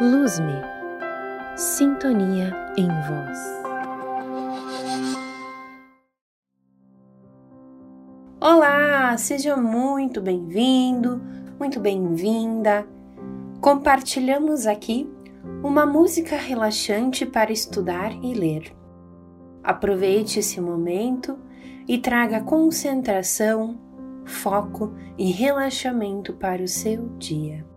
Luz-me, sintonia em voz. Olá, seja muito bem-vindo, muito bem-vinda. Compartilhamos aqui uma música relaxante para estudar e ler. Aproveite esse momento e traga concentração, foco e relaxamento para o seu dia.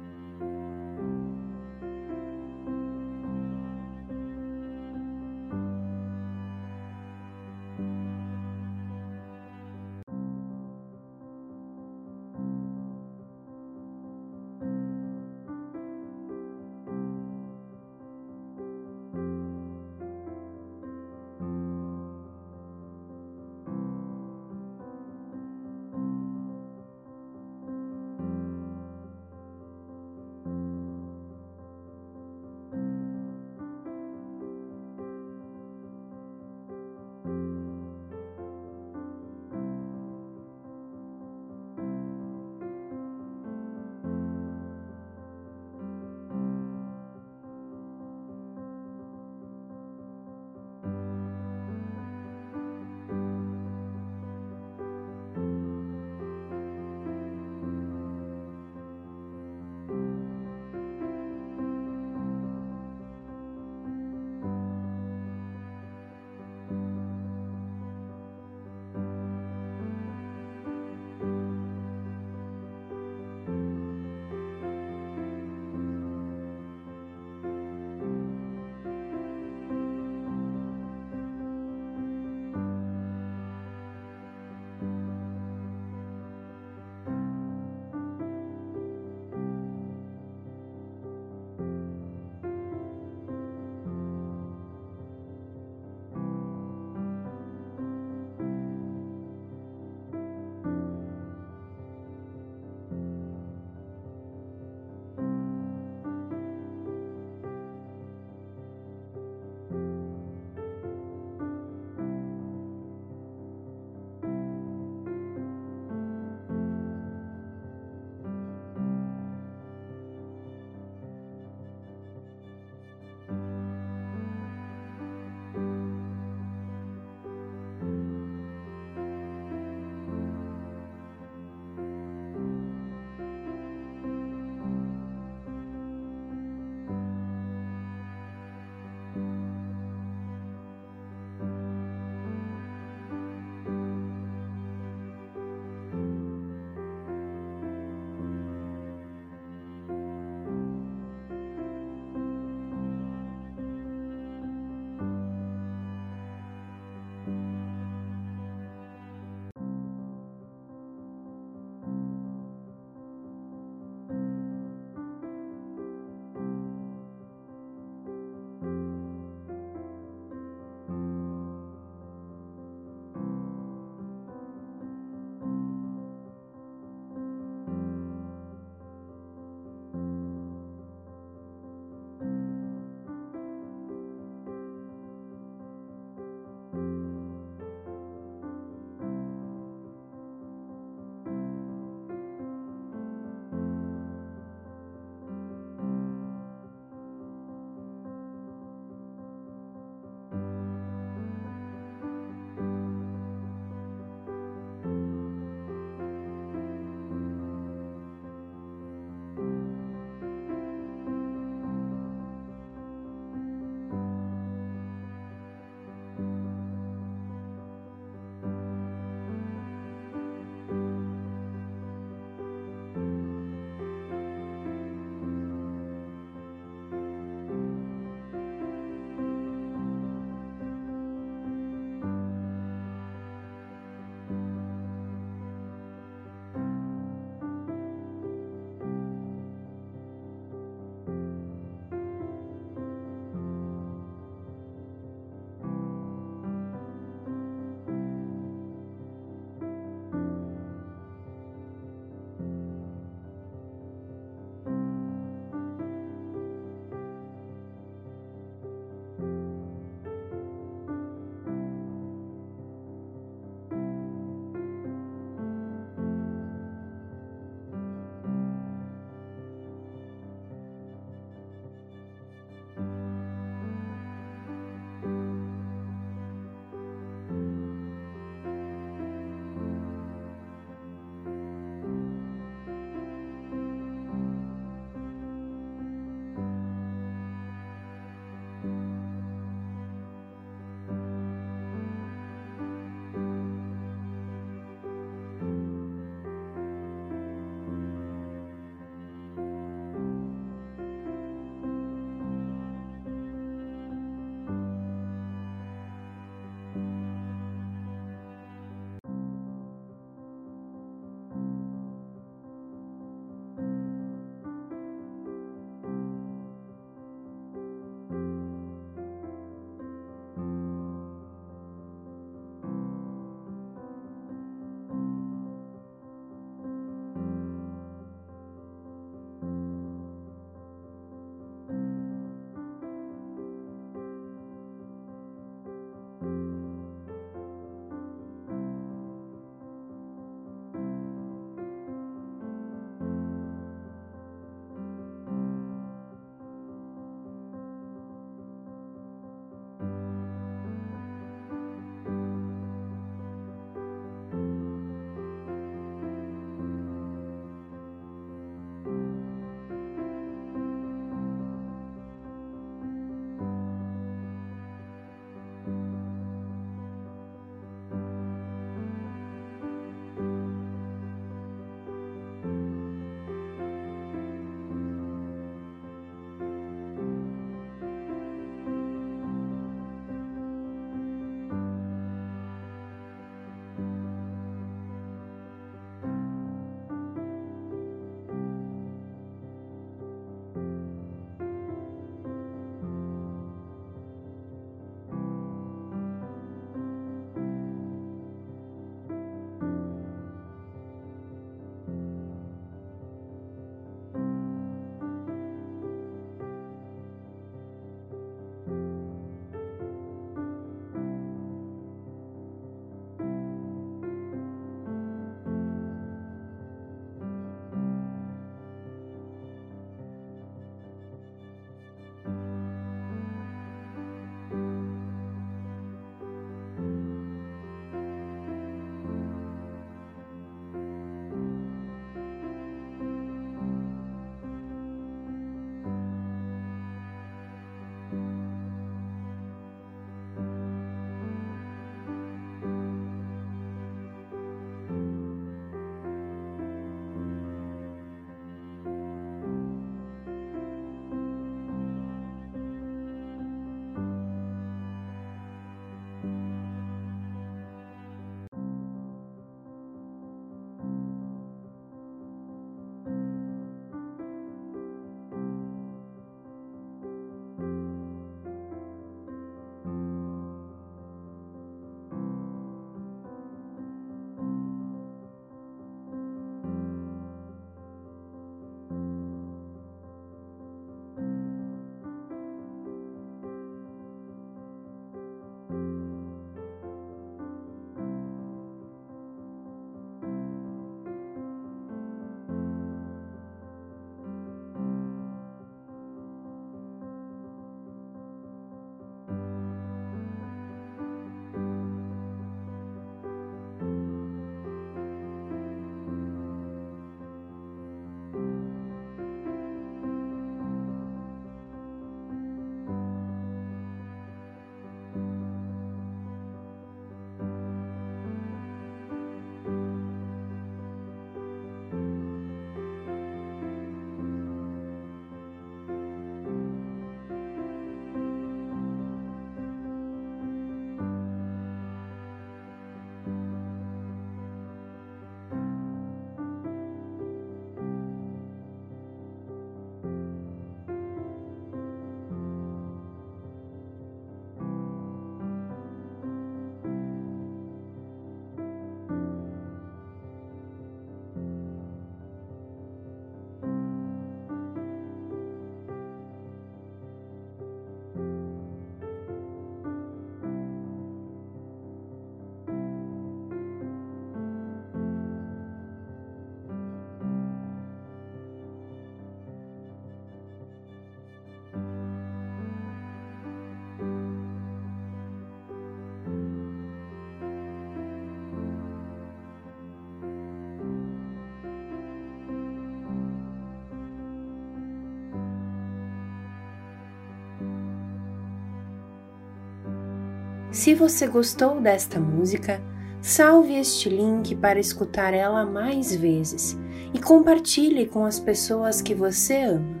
Se você gostou desta música, salve este link para escutar ela mais vezes e compartilhe com as pessoas que você ama.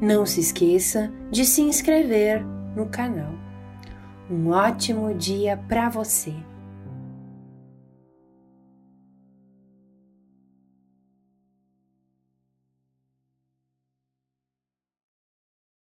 Não se esqueça de se inscrever no canal. Um ótimo dia para você!